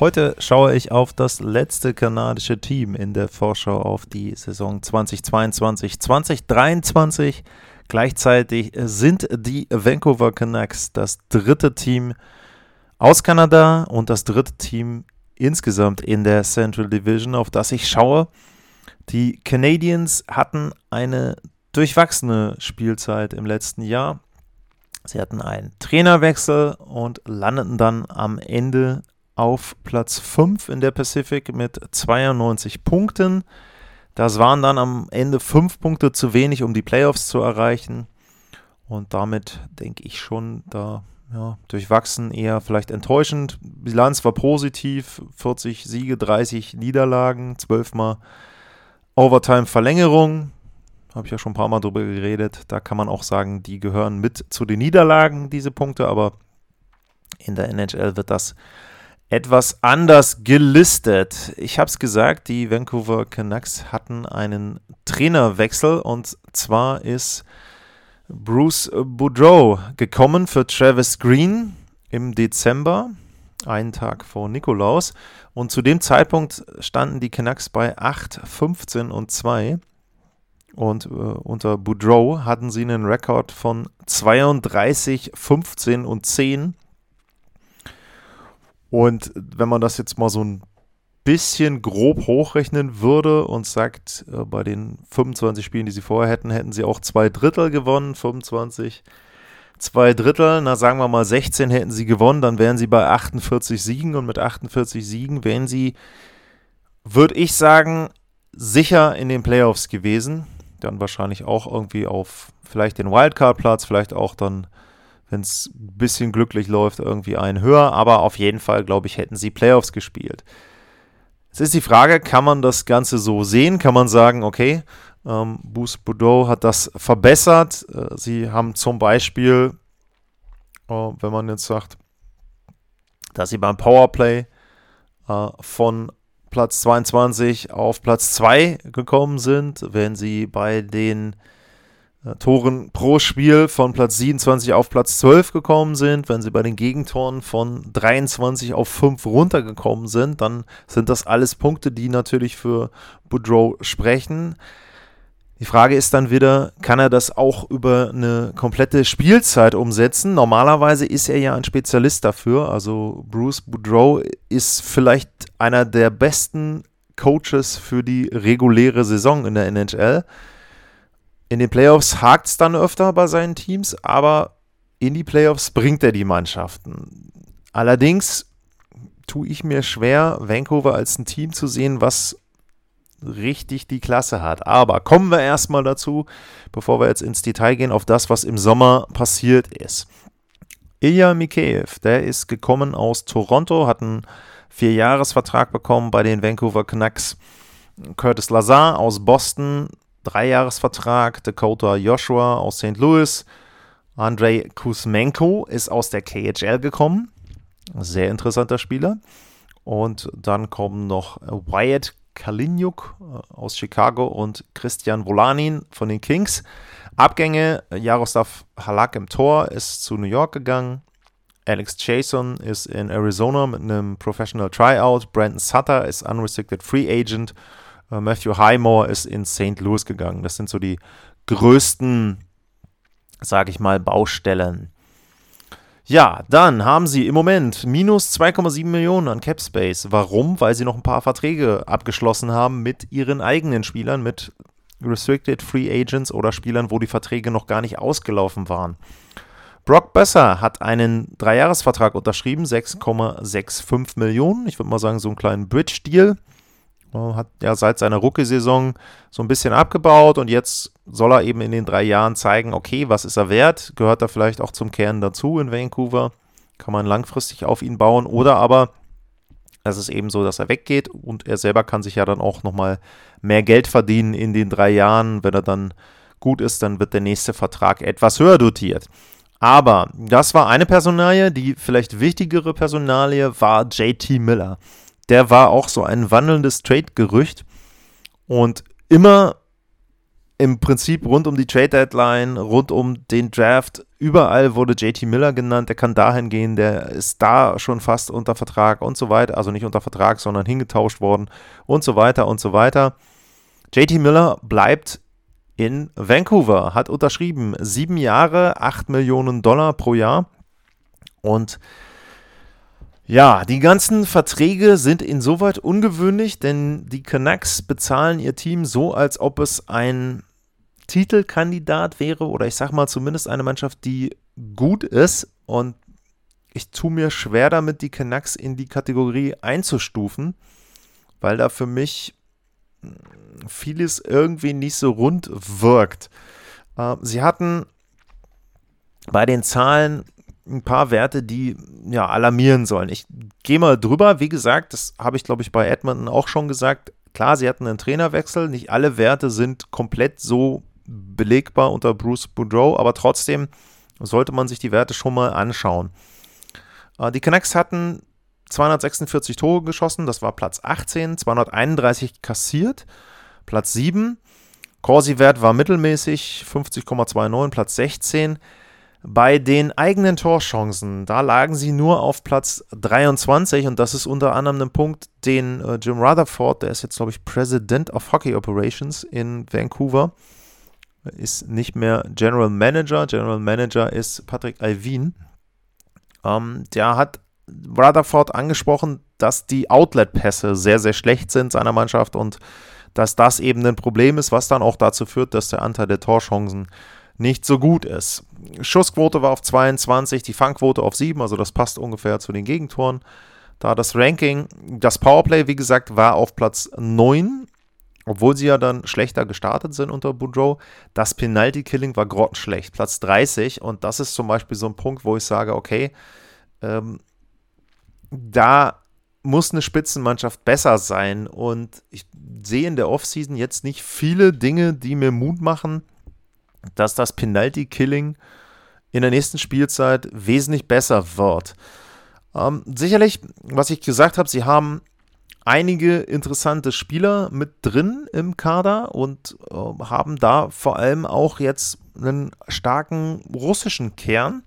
Heute schaue ich auf das letzte kanadische Team in der Vorschau auf die Saison 2022, 2023. Gleichzeitig sind die Vancouver Canucks das dritte Team aus Kanada und das dritte Team insgesamt in der Central Division, auf das ich schaue. Die Canadiens hatten eine durchwachsene Spielzeit im letzten Jahr. Sie hatten einen Trainerwechsel und landeten dann am Ende auf Platz 5 in der Pacific mit 92 Punkten. Das waren dann am Ende 5 Punkte zu wenig, um die Playoffs zu erreichen. Und damit denke ich schon, da ja, durchwachsen, eher vielleicht enttäuschend. Bilanz war positiv, 40 Siege, 30 Niederlagen, 12 Mal Overtime-Verlängerung. Habe ich ja schon ein paar Mal drüber geredet. Da kann man auch sagen, die gehören mit zu den Niederlagen, diese Punkte, aber in der NHL wird das etwas anders gelistet. Ich habe es gesagt, die Vancouver Canucks hatten einen Trainerwechsel und zwar ist Bruce Boudreau gekommen für Travis Green im Dezember, einen Tag vor Nikolaus. Und zu dem Zeitpunkt standen die Canucks bei 8, 15 und 2. Und äh, unter Boudreau hatten sie einen Rekord von 32, 15 und 10. Und wenn man das jetzt mal so ein bisschen grob hochrechnen würde und sagt, äh, bei den 25 Spielen, die sie vorher hätten, hätten sie auch zwei Drittel gewonnen, 25, zwei Drittel, na sagen wir mal 16 hätten sie gewonnen, dann wären sie bei 48 Siegen und mit 48 Siegen wären sie, würde ich sagen, sicher in den Playoffs gewesen. Dann wahrscheinlich auch irgendwie auf vielleicht den Wildcard-Platz, vielleicht auch dann wenn es ein bisschen glücklich läuft, irgendwie einen höher. Aber auf jeden Fall, glaube ich, hätten sie Playoffs gespielt. Jetzt ist die Frage, kann man das Ganze so sehen? Kann man sagen, okay, ähm, Boost Bordeaux hat das verbessert. Äh, sie haben zum Beispiel, äh, wenn man jetzt sagt, dass sie beim Powerplay äh, von Platz 22 auf Platz 2 gekommen sind, wenn sie bei den Toren pro Spiel von Platz 27 auf Platz 12 gekommen sind, wenn sie bei den Gegentoren von 23 auf 5 runtergekommen sind, dann sind das alles Punkte, die natürlich für Boudreau sprechen. Die Frage ist dann wieder, kann er das auch über eine komplette Spielzeit umsetzen? Normalerweise ist er ja ein Spezialist dafür. Also Bruce Boudreau ist vielleicht einer der besten Coaches für die reguläre Saison in der NHL. In den Playoffs hakt es dann öfter bei seinen Teams, aber in die Playoffs bringt er die Mannschaften. Allerdings tue ich mir schwer, Vancouver als ein Team zu sehen, was richtig die Klasse hat. Aber kommen wir erstmal dazu, bevor wir jetzt ins Detail gehen, auf das, was im Sommer passiert ist. Ilya Mikheyev, der ist gekommen aus Toronto, hat einen Vierjahresvertrag bekommen bei den Vancouver Canucks. Curtis Lazar aus Boston Dreijahresvertrag. Dakota Joshua aus St. Louis. Andrei Kuzmenko ist aus der KHL gekommen. Sehr interessanter Spieler. Und dann kommen noch Wyatt Kaliniuk äh, aus Chicago und Christian Volanin von den Kings. Abgänge: Jaroslav Halak im Tor ist zu New York gegangen. Alex Jason ist in Arizona mit einem Professional Tryout. Brandon Sutter ist Unrestricted Free Agent. Äh, Matthew Highmore ist in St. Louis gegangen. Das sind so die größten, sage ich mal, Baustellen. Ja, dann haben sie im Moment minus 2,7 Millionen an Cap Space. Warum? Weil sie noch ein paar Verträge abgeschlossen haben mit ihren eigenen Spielern, mit Restricted Free Agents oder Spielern, wo die Verträge noch gar nicht ausgelaufen waren. Brock Besser hat einen Dreijahresvertrag unterschrieben, 6,65 Millionen. Ich würde mal sagen, so einen kleinen Bridge-Deal. Hat ja seit seiner Rookie-Saison so ein bisschen abgebaut und jetzt soll er eben in den drei Jahren zeigen, okay, was ist er wert? Gehört er vielleicht auch zum Kern dazu in Vancouver? Kann man langfristig auf ihn bauen oder aber Es ist eben so, dass er weggeht und er selber kann sich ja dann auch nochmal mehr Geld verdienen in den drei Jahren. Wenn er dann gut ist, dann wird der nächste Vertrag etwas höher dotiert. Aber das war eine Personalie. Die vielleicht wichtigere Personalie war JT Miller. Der war auch so ein wandelndes Trade-Gerücht. Und immer im Prinzip rund um die Trade Deadline, rund um den Draft, überall wurde JT Miller genannt, der kann dahin gehen, der ist da schon fast unter Vertrag und so weiter, also nicht unter Vertrag, sondern hingetauscht worden und so weiter und so weiter. JT Miller bleibt in Vancouver, hat unterschrieben, sieben Jahre, acht Millionen Dollar pro Jahr. Und ja, die ganzen Verträge sind insoweit ungewöhnlich, denn die Canucks bezahlen ihr Team so, als ob es ein Titelkandidat wäre oder ich sag mal zumindest eine Mannschaft, die gut ist und ich tue mir schwer damit, die Canucks in die Kategorie einzustufen, weil da für mich hm, vieles irgendwie nicht so rund wirkt. Äh, sie hatten bei den Zahlen ein paar Werte, die ja alarmieren sollen. Ich gehe mal drüber. Wie gesagt, das habe ich glaube ich bei Edmonton auch schon gesagt. Klar, sie hatten einen Trainerwechsel. Nicht alle Werte sind komplett so belegbar unter Bruce Boudreau, aber trotzdem sollte man sich die Werte schon mal anschauen. Äh, die Canucks hatten 246 Tore geschossen, das war Platz 18, 231 kassiert, Platz 7. Corsi-Wert war mittelmäßig, 50,29, Platz 16. Bei den eigenen Torchancen, da lagen sie nur auf Platz 23 und das ist unter anderem ein Punkt, den äh, Jim Rutherford, der ist jetzt, glaube ich, President of Hockey Operations in Vancouver, ist nicht mehr General Manager. General Manager ist Patrick Alvin. Ähm, der hat Rutherford angesprochen, dass die Outlet-Pässe sehr, sehr schlecht sind seiner Mannschaft und dass das eben ein Problem ist, was dann auch dazu führt, dass der Anteil der Torchancen nicht so gut ist. Schussquote war auf 22, die Fangquote auf 7, also das passt ungefähr zu den Gegentoren. Da das Ranking, das Powerplay, wie gesagt, war auf Platz 9 obwohl sie ja dann schlechter gestartet sind unter Boudreau, das Penalty-Killing war grottenschlecht, Platz 30. Und das ist zum Beispiel so ein Punkt, wo ich sage, okay, ähm, da muss eine Spitzenmannschaft besser sein. Und ich sehe in der Offseason jetzt nicht viele Dinge, die mir Mut machen, dass das Penalty-Killing in der nächsten Spielzeit wesentlich besser wird. Ähm, sicherlich, was ich gesagt habe, sie haben einige interessante Spieler mit drin im Kader und äh, haben da vor allem auch jetzt einen starken russischen Kern.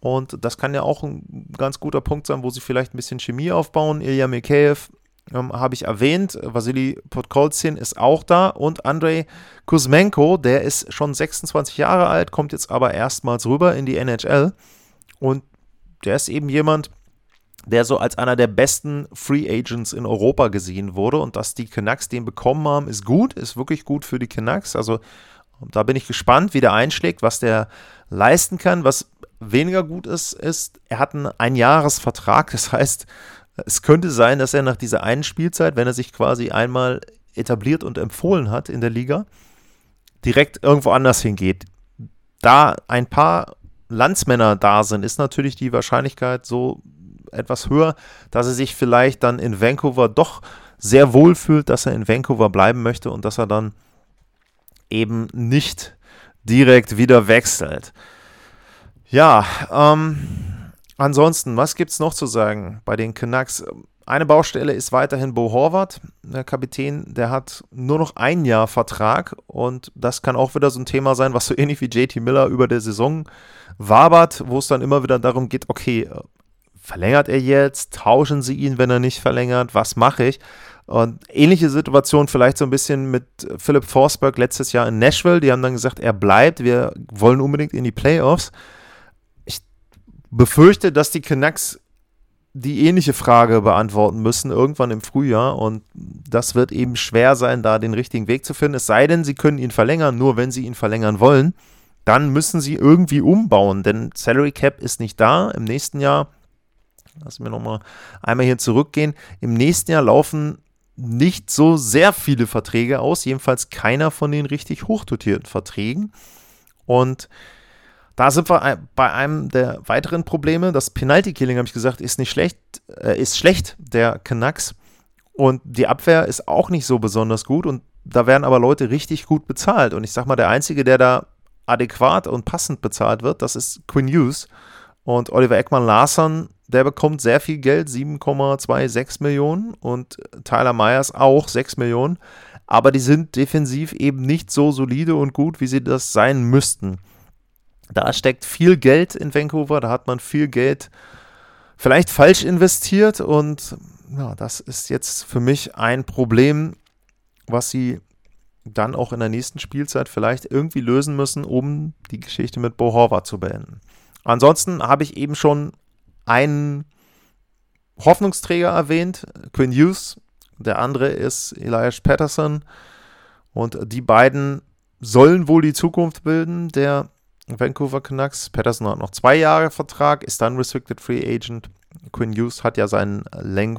Und das kann ja auch ein ganz guter Punkt sein, wo sie vielleicht ein bisschen Chemie aufbauen. Ilya Mikheyev ähm, habe ich erwähnt. Vasili Podkolzin ist auch da. Und Andrei Kuzmenko, der ist schon 26 Jahre alt, kommt jetzt aber erstmals rüber in die NHL. Und der ist eben jemand, der so als einer der besten Free Agents in Europa gesehen wurde. Und dass die Canucks den bekommen haben, ist gut, ist wirklich gut für die Canucks. Also da bin ich gespannt, wie der einschlägt, was der leisten kann. Was weniger gut ist, ist, er hat einen Einjahresvertrag. Das heißt, es könnte sein, dass er nach dieser einen Spielzeit, wenn er sich quasi einmal etabliert und empfohlen hat in der Liga, direkt irgendwo anders hingeht. Da ein paar Landsmänner da sind, ist natürlich die Wahrscheinlichkeit so etwas höher, dass er sich vielleicht dann in Vancouver doch sehr wohl fühlt, dass er in Vancouver bleiben möchte und dass er dann eben nicht direkt wieder wechselt. Ja, ähm, ansonsten, was gibt es noch zu sagen bei den Canucks? Eine Baustelle ist weiterhin Bo Horvath, der Kapitän, der hat nur noch ein Jahr Vertrag und das kann auch wieder so ein Thema sein, was so ähnlich wie JT Miller über der Saison wabert, wo es dann immer wieder darum geht, okay, verlängert er jetzt? Tauschen sie ihn, wenn er nicht verlängert? Was mache ich? Und ähnliche Situation vielleicht so ein bisschen mit Philipp Forsberg letztes Jahr in Nashville. Die haben dann gesagt, er bleibt, wir wollen unbedingt in die Playoffs. Befürchte, dass die Canucks die ähnliche Frage beantworten müssen, irgendwann im Frühjahr. Und das wird eben schwer sein, da den richtigen Weg zu finden. Es sei denn, sie können ihn verlängern, nur wenn sie ihn verlängern wollen. Dann müssen sie irgendwie umbauen, denn Salary Cap ist nicht da. Im nächsten Jahr Lassen wir nochmal einmal hier zurückgehen. Im nächsten Jahr laufen nicht so sehr viele Verträge aus, jedenfalls keiner von den richtig hochdotierten Verträgen. Und da sind wir bei einem der weiteren Probleme. Das Penalty-Killing, habe ich gesagt, ist nicht schlecht, äh, ist schlecht, der Canucks. Und die Abwehr ist auch nicht so besonders gut. Und da werden aber Leute richtig gut bezahlt. Und ich sag mal, der Einzige, der da adäquat und passend bezahlt wird, das ist Quinn Hughes. Und Oliver Eckmann Larson, der bekommt sehr viel Geld, 7,26 Millionen. Und Tyler Myers auch 6 Millionen. Aber die sind defensiv eben nicht so solide und gut, wie sie das sein müssten. Da steckt viel Geld in Vancouver, da hat man viel Geld vielleicht falsch investiert und ja, das ist jetzt für mich ein Problem, was sie dann auch in der nächsten Spielzeit vielleicht irgendwie lösen müssen, um die Geschichte mit Bo Horvath zu beenden. Ansonsten habe ich eben schon einen Hoffnungsträger erwähnt, Quinn Hughes. Der andere ist Elias Patterson. Und die beiden sollen wohl die Zukunft bilden der Vancouver Canucks. Patterson hat noch zwei Jahre Vertrag, ist dann Restricted Free Agent. Quinn Hughes hat ja seinen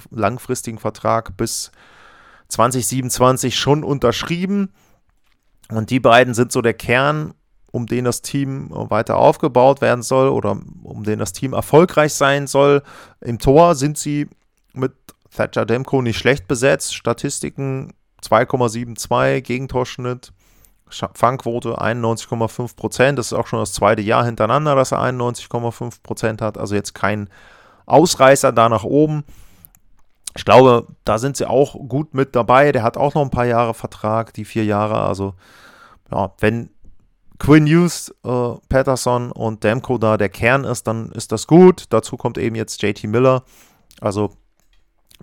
langfristigen Vertrag bis 2027 schon unterschrieben. Und die beiden sind so der Kern, um den das Team weiter aufgebaut werden soll oder um den das Team erfolgreich sein soll. Im Tor sind sie mit Thatcher Demko nicht schlecht besetzt. Statistiken 2,72, Gegentorschnitt, Fangquote 91,5 Prozent. Das ist auch schon das zweite Jahr hintereinander, dass er 91,5 Prozent hat. Also jetzt kein Ausreißer da nach oben. Ich glaube, da sind sie auch gut mit dabei. Der hat auch noch ein paar Jahre Vertrag, die vier Jahre. Also, ja, wenn Quinn Hughes, äh, Patterson und Demko da der Kern ist, dann ist das gut. Dazu kommt eben jetzt JT Miller. Also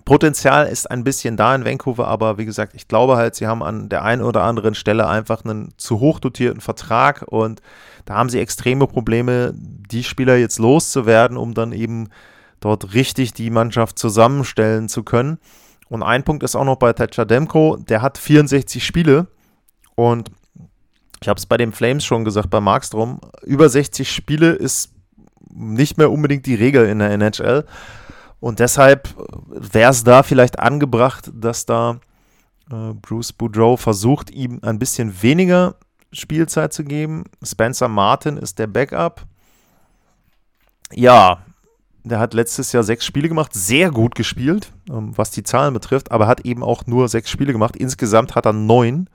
Potenzial ist ein bisschen da in Vancouver, aber wie gesagt, ich glaube halt, sie haben an der einen oder anderen Stelle einfach einen zu hoch dotierten Vertrag und da haben sie extreme Probleme, die Spieler jetzt loszuwerden, um dann eben dort richtig die Mannschaft zusammenstellen zu können. Und ein Punkt ist auch noch bei Thatcher Demko, der hat 64 Spiele und ich habe es bei den Flames schon gesagt, bei Markstrom, über 60 Spiele ist nicht mehr unbedingt die Regel in der NHL. Und deshalb wäre es da vielleicht angebracht, dass da äh, Bruce Boudreau versucht, ihm ein bisschen weniger Spielzeit zu geben. Spencer Martin ist der Backup. Ja, der hat letztes Jahr sechs Spiele gemacht, sehr gut gespielt, ähm, was die Zahlen betrifft, aber hat eben auch nur sechs Spiele gemacht. Insgesamt hat er neun.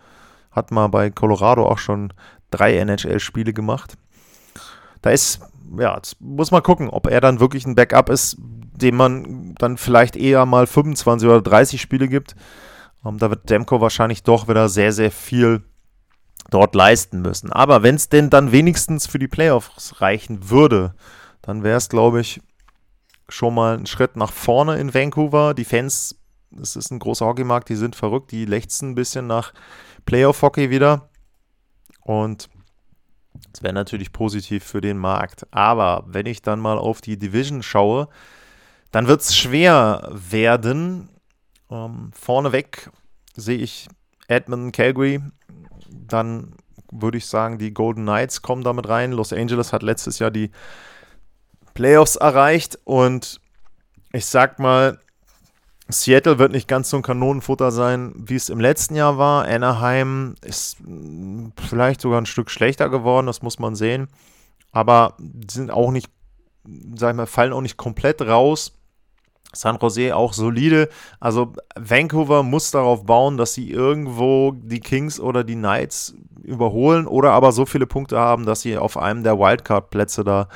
Hat mal bei Colorado auch schon drei NHL-Spiele gemacht. Da ist, ja, jetzt muss man gucken, ob er dann wirklich ein Backup ist, dem man dann vielleicht eher mal 25 oder 30 Spiele gibt. Ähm, da wird Demko wahrscheinlich doch wieder sehr, sehr viel dort leisten müssen. Aber wenn es denn dann wenigstens für die Playoffs reichen würde, dann wäre es, glaube ich, schon mal ein Schritt nach vorne in Vancouver. Die Fans, das ist ein großer Hockeymarkt, die sind verrückt, die lechzen ein bisschen nach Playoff-Hockey wieder. Und das wäre natürlich positiv für den Markt. Aber wenn ich dann mal auf die Division schaue, dann wird es schwer werden. Ähm, vorneweg sehe ich Edmund Calgary. Dann würde ich sagen, die Golden Knights kommen damit rein. Los Angeles hat letztes Jahr die Playoffs erreicht und ich sag mal, Seattle wird nicht ganz so ein Kanonenfutter sein, wie es im letzten Jahr war. Anaheim ist vielleicht sogar ein Stück schlechter geworden, das muss man sehen. Aber sind auch nicht, sag ich mal, fallen auch nicht komplett raus. San Jose auch solide. Also Vancouver muss darauf bauen, dass sie irgendwo die Kings oder die Knights überholen oder aber so viele Punkte haben, dass sie auf einem der Wildcard-Plätze da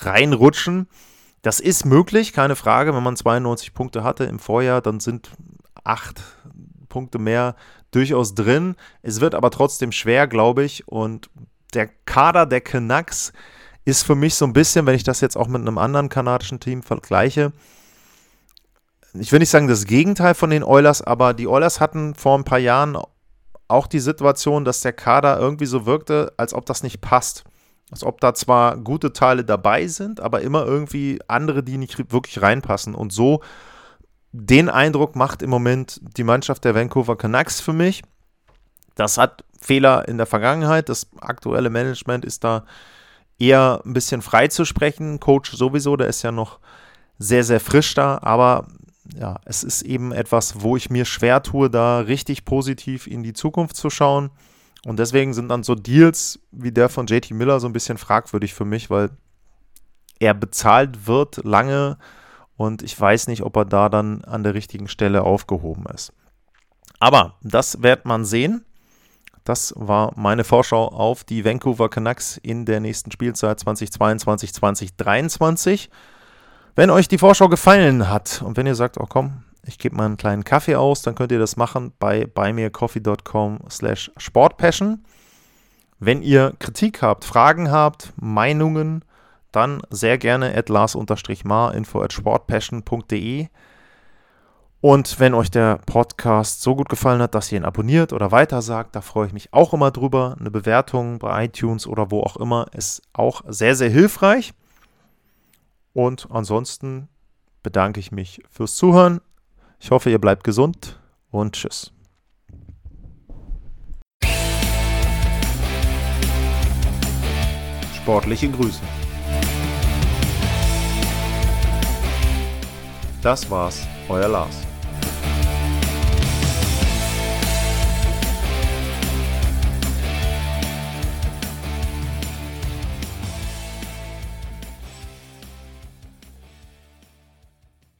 reinrutschen. Das ist möglich, keine Frage. Wenn man 92 Punkte hatte im Vorjahr, dann sind acht Punkte mehr durchaus drin. Es wird aber trotzdem schwer, glaube ich. Und der Kader der Canucks ist für mich so ein bisschen, wenn ich das jetzt auch mit einem anderen kanadischen Team vergleiche, ich will nicht sagen das Gegenteil von den Oilers, aber die Oilers hatten vor ein paar Jahren auch die Situation, dass der Kader irgendwie so wirkte, als ob das nicht passt. Als ob da zwar gute Teile dabei sind, aber immer irgendwie andere, die nicht wirklich reinpassen. Und so den Eindruck macht im Moment die Mannschaft der Vancouver Canucks für mich. Das hat Fehler in der Vergangenheit. Das aktuelle Management ist da eher ein bisschen frei zu sprechen. Coach sowieso, der ist ja noch sehr, sehr frisch da. Aber ja, es ist eben etwas, wo ich mir schwer tue, da richtig positiv in die Zukunft zu schauen. Und deswegen sind dann so Deals wie der von JT Miller so ein bisschen fragwürdig für mich, weil er bezahlt wird lange und ich weiß nicht, ob er da dann an der richtigen Stelle aufgehoben ist. Aber das wird man sehen. Das war meine Vorschau auf die Vancouver Canucks in der nächsten Spielzeit 2022, 2023. Wenn euch die Vorschau gefallen hat und wenn ihr sagt, oh komm, ich gebe mal einen kleinen Kaffee aus, dann könnt ihr das machen bei buymeacoffee.com slash sportpassion. Wenn ihr Kritik habt, Fragen habt, Meinungen, dann sehr gerne at lars-mar info at sportpassion.de. Und wenn euch der Podcast so gut gefallen hat, dass ihr ihn abonniert oder weitersagt, da freue ich mich auch immer drüber. Eine Bewertung bei iTunes oder wo auch immer ist auch sehr, sehr hilfreich. Und ansonsten bedanke ich mich fürs Zuhören. Ich hoffe, ihr bleibt gesund und tschüss. Sportliche Grüße. Das war's, euer Lars.